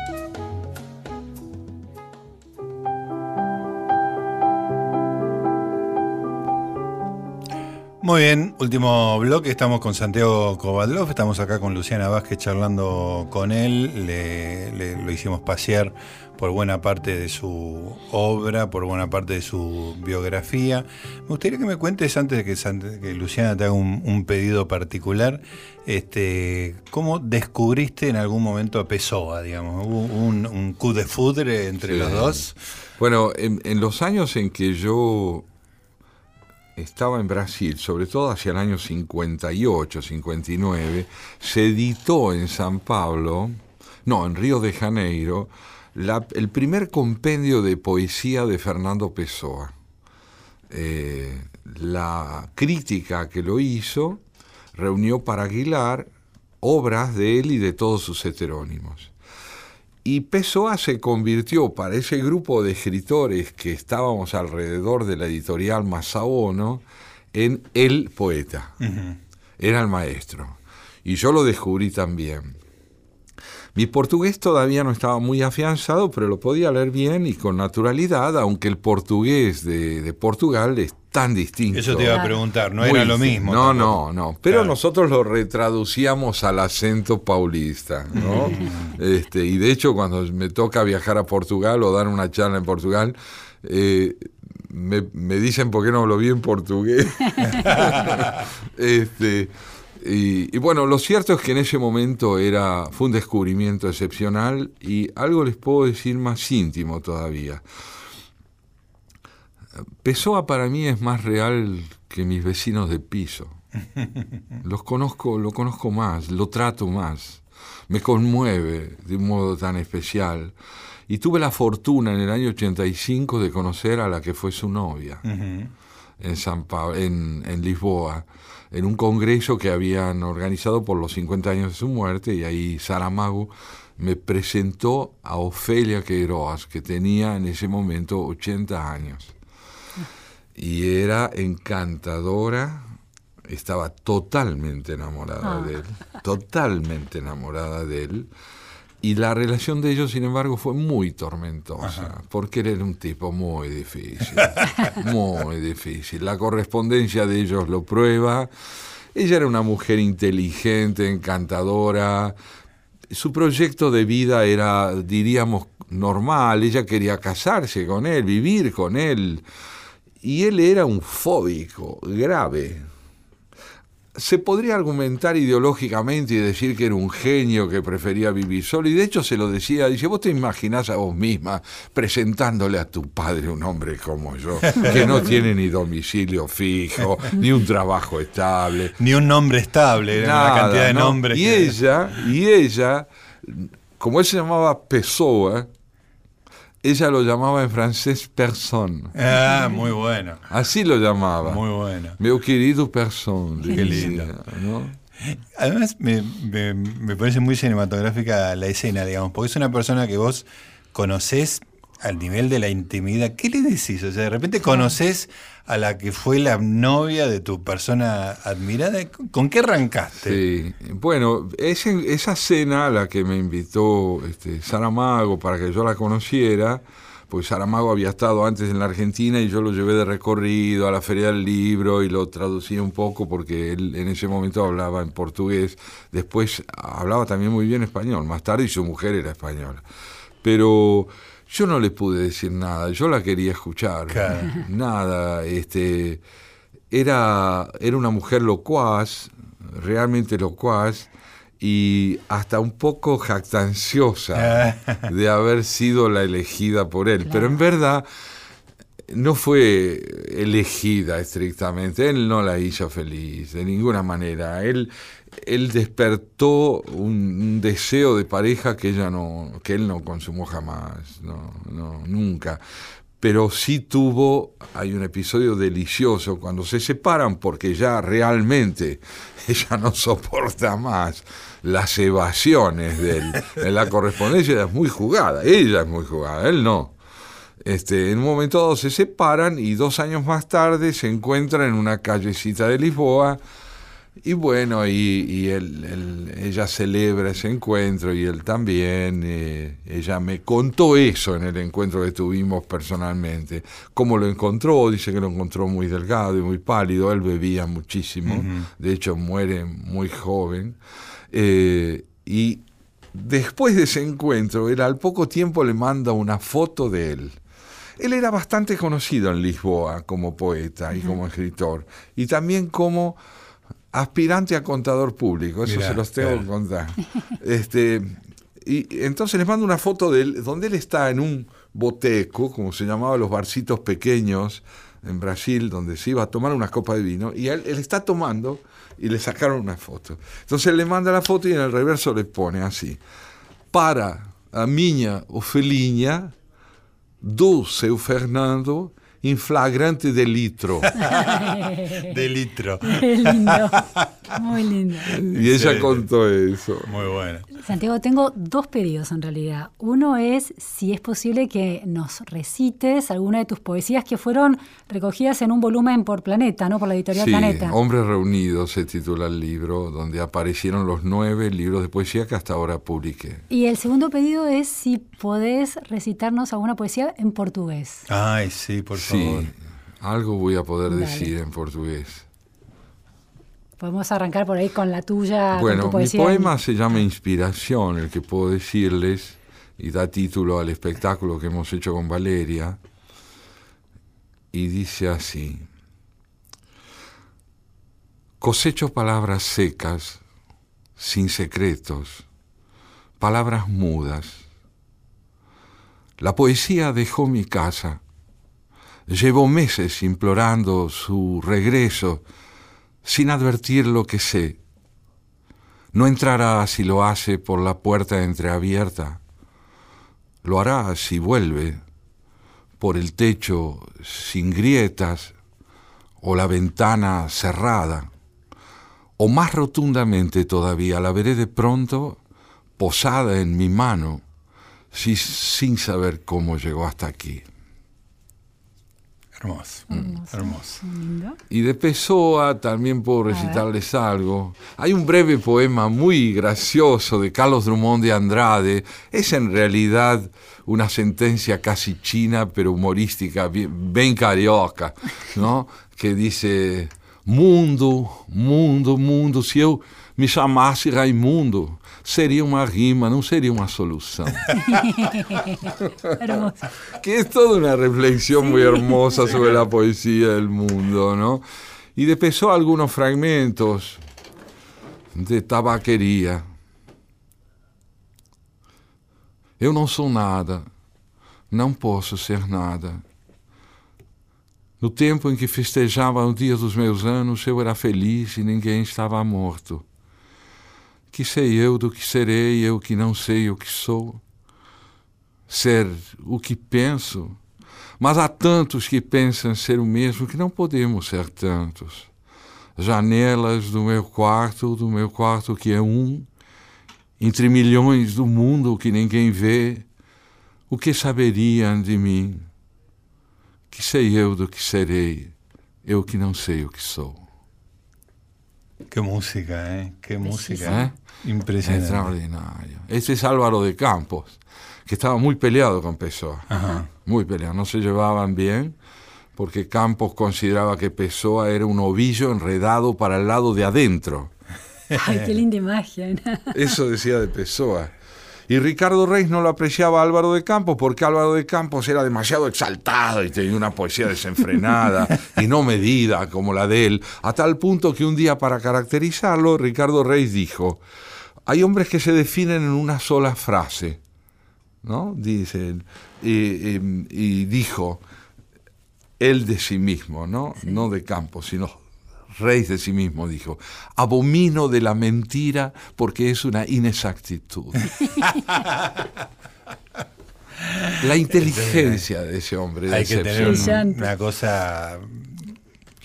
Speaker 1: Muy bien, último bloque, estamos con Santiago Kovadlov, estamos acá con Luciana Vázquez charlando con él, le, lo hicimos pasear por buena parte de su obra, por buena parte de su biografía. Me gustaría que me cuentes, antes de que, Luciana te haga un, pedido particular, este, ¿cómo descubriste en algún momento a Pessoa, digamos? ¿Hubo un, un coup de foudre entre los dos?
Speaker 3: Bueno, en los años en que yo estaba en Brasil, sobre todo hacia el año 58, 59, se editó en San Pablo, no, en Río de Janeiro, el primer compendio de poesía de Fernando Pessoa. Eh, la crítica que lo hizo reunió para Aguilar obras de él y de todos sus heterónimos. Y Pessoa se convirtió para ese grupo de escritores que estábamos alrededor de la editorial Masaono en el poeta. Era el maestro. Y yo lo descubrí también. Mi portugués todavía no estaba muy afianzado, pero lo podía leer bien y con naturalidad, aunque el portugués de, Portugal es tan distinto.
Speaker 1: Eso te iba a preguntar, no era lo mismo.
Speaker 3: No, no, no. Pero nosotros lo retraducíamos al acento paulista, ¿no? este, y de hecho, cuando me toca viajar a Portugal o dar una charla en Portugal, eh, me, me, dicen por qué no hablo bien portugués. este, y, bueno, lo cierto es que en ese momento era, fue un descubrimiento excepcional y algo les puedo decir más íntimo todavía. Pessoa para mí es más real que mis vecinos de piso. Los conozco, lo conozco más, lo trato más. Me conmueve de un modo tan especial. Y tuve la fortuna en el año 85 de conocer a la que fue su novia en, San en, en Lisboa en un congreso que habían organizado por los 50 años de su muerte y ahí Saramago me presentó a Ofelia Queiroz, que tenía en ese momento 80 años. Y era encantadora, estaba totalmente enamorada de ah. él, totalmente enamorada de él. Y la relación de ellos, sin embargo, fue muy tormentosa, porque él era un tipo muy difícil, muy difícil. La correspondencia de ellos lo prueba. Ella era una mujer inteligente, encantadora. Su proyecto de vida era, diríamos, normal. Ella quería casarse con él, vivir con él. Y él era un fóbico grave se podría argumentar ideológicamente y decir que era un genio que prefería vivir solo, y de hecho se lo decía, dice, vos te imaginás a vos misma presentándole a tu padre un hombre como yo, que no tiene ni domicilio fijo, ni un trabajo estable.
Speaker 1: Ni un nombre estable, una cantidad de nombres.
Speaker 3: Y ella, y ella, como él se llamaba Pessoa, ella lo llamaba en francés person.
Speaker 1: Ah, muy bueno.
Speaker 3: Así lo llamaba.
Speaker 1: Muy bueno.
Speaker 3: Meu querido person.
Speaker 1: Qué lindo. Además, me, me, parece muy cinematográfica la escena, digamos, porque es una persona que vos conocés al nivel de la intimidad. ¿Qué le decís? O sea, de repente conoces a la que fue la novia de tu persona admirada. ¿Con qué arrancaste?
Speaker 3: Sí, bueno, esa cena a la que me invitó este, Saramago para que yo la conociera, pues Saramago había estado antes en la Argentina y yo lo llevé de recorrido a la Feria del Libro y lo traducí un poco porque él en ese momento hablaba en portugués, después hablaba también muy bien español, más tarde su mujer era española. Pero yo no le pude decir nada, yo la quería escuchar. Nada, este era, era una mujer locuaz, realmente locuaz, y hasta un poco jactanciosa de haber sido la elegida por él. Pero en verdad no fue elegida estrictamente, él no la hizo feliz de ninguna manera. Él, él despertó un, deseo de pareja que ella no, que él no consumó jamás, no, no, nunca. Pero sí tuvo, hay un episodio delicioso cuando se separan porque ya realmente ella no soporta más las evasiones de él. En la correspondencia es muy jugada, ella es muy jugada, él no. Este, en un momento dado se separan y dos años más tarde se encuentran en una callecita de Lisboa Y bueno, y, él, ella celebra ese encuentro y él también. Eh, ella me contó eso en el encuentro que tuvimos personalmente. Cómo lo encontró, dice que lo encontró muy delgado y muy pálido. Él bebía muchísimo, de hecho muere muy joven. Eh, y después de ese encuentro, él al poco tiempo le manda una foto de él. Él era bastante conocido en Lisboa como poeta y como escritor, y también como aspirante a contador público, eso se los tengo que contar. Este, y entonces les mando una foto de él, donde él está en un boteco, como se llamaba los barcitos pequeños en Brasil, donde se iba a tomar una copa de vino, y él, él está tomando y le sacaron una foto. Entonces él le manda la foto y en el reverso le pone así, para a minha ofelinha do seu Fernando in flagrante delitro.
Speaker 1: delitro.
Speaker 2: lindo, muy lindo.
Speaker 3: Y ella contó eso.
Speaker 1: Muy bueno.
Speaker 2: Santiago, tengo dos pedidos en realidad. Uno es si es posible que nos recites alguna de tus poesías que fueron recogidas en un volumen por Planeta, ¿no? Por la editorial
Speaker 3: sí,
Speaker 2: Planeta.
Speaker 3: Hombres Reunidos se titula el libro, donde aparecieron los nueve libros de poesía que hasta ahora publiqué.
Speaker 2: Y el segundo pedido es si podés recitarnos alguna poesía en portugués.
Speaker 1: Ay, sí, por favor. Sí,
Speaker 3: algo voy a poder decir en portugués.
Speaker 2: Podemos arrancar por ahí con la tuya.
Speaker 3: Bueno,
Speaker 2: mi
Speaker 3: poema se llama Inspiración, el que puedo decirles, y da título al espectáculo que hemos hecho con Valeria. Y dice así, cosecho palabras secas, sin secretos, palabras mudas. La poesía dejó mi casa. Llevo meses implorando su regreso sin advertir lo que sé. No entrará si lo hace por la puerta entreabierta. Lo hará si vuelve por el techo sin grietas o la ventana cerrada. O más rotundamente todavía la veré de pronto posada en mi mano, sin saber cómo llegó hasta aquí.
Speaker 1: Hermoso, hermoso.
Speaker 3: Y de Pessoa también puedo recitarles algo. Hay un breve poema muy gracioso de Carlos Drummond de Andrade. Es en realidad una sentencia casi china, pero humorística, bien, carioca, ¿no? que dice, mundo, mundo, mundo, si eu me chamasse Raimundo, seria uma rima, não seria uma solução. que es toda una reflexión muy hermosa sobre la poesía del mundo, ¿no? Y de Pessoa algunos fragmentos de tabaqueria. Eu não sou nada, não posso ser nada. No tempo em que festejava o dia dos meus anos, eu era feliz e ninguém estava morto. Que sei eu do que serei, eu que não sei o que sou? Ser o que penso, mas há tantos que pensam ser o mesmo que não podemos ser tantos. Janelas do meu quarto, do meu quarto que é um, entre milhões do mundo que ninguém vê, o que saberiam de mim? Que sei eu do que serei, eu que não sei o que sou.
Speaker 1: Qué música, ¿eh? Qué música. ¿Eh? Impresionante.
Speaker 3: Extraordinario. Ese es Álvaro de Campos, que estaba muy peleado con Pessoa. Muy peleado. No se llevaban bien porque Campos consideraba que Pessoa era un ovillo enredado para el lado de adentro.
Speaker 2: Ay, qué linda imagen.
Speaker 3: Eso decía de Pessoa. Y Ricardo Reis no lo apreciaba Álvaro de Campos porque Álvaro de Campos era demasiado exaltado y tenía una poesía desenfrenada y no medida como la de él, a tal punto que un día para caracterizarlo, Ricardo Reis dijo, hay hombres que se definen en una sola frase, ¿no? Dice, y, dijo, él de sí mismo, ¿no? No de Campos, sino rey de sí mismo, dijo, abomino de la mentira porque es una inexactitud. la inteligencia de ese hombre.
Speaker 1: Hay que tener una cosa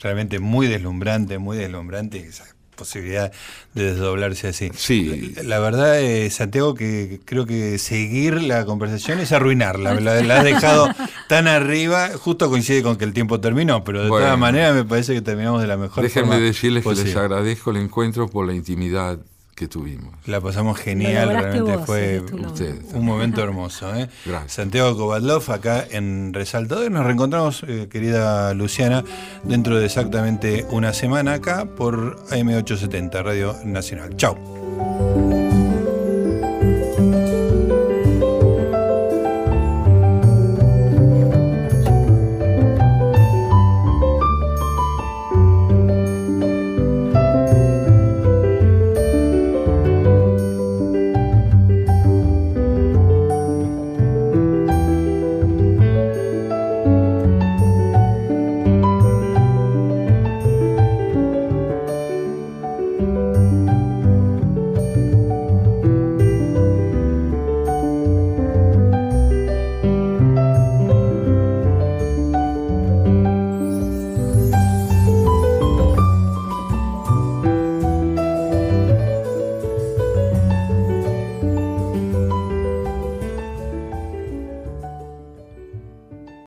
Speaker 1: realmente muy deslumbrante, muy deslumbrante, posibilidad de desdoblarse así.
Speaker 3: Sí.
Speaker 1: La, la verdad, eh, Santiago, que creo que seguir la conversación es arruinarla. La, la has dejado tan arriba, justo coincide con que el tiempo terminó, pero de
Speaker 3: Bueno.
Speaker 1: todas maneras me parece que terminamos de la mejor
Speaker 3: Déjenme
Speaker 1: forma
Speaker 3: decirles que les agradezco el encuentro por la intimidad que tuvimos.
Speaker 1: La pasamos genial, realmente
Speaker 2: vos,
Speaker 1: fue
Speaker 2: lo-
Speaker 3: Ustedes.
Speaker 1: un momento hermoso. ¿eh?
Speaker 3: Gracias.
Speaker 1: Santiago Kovatlov acá en Resaltador. Nos reencontramos, eh, querida Luciana, dentro de exactamente una semana acá por AM870, Radio Nacional. Chao.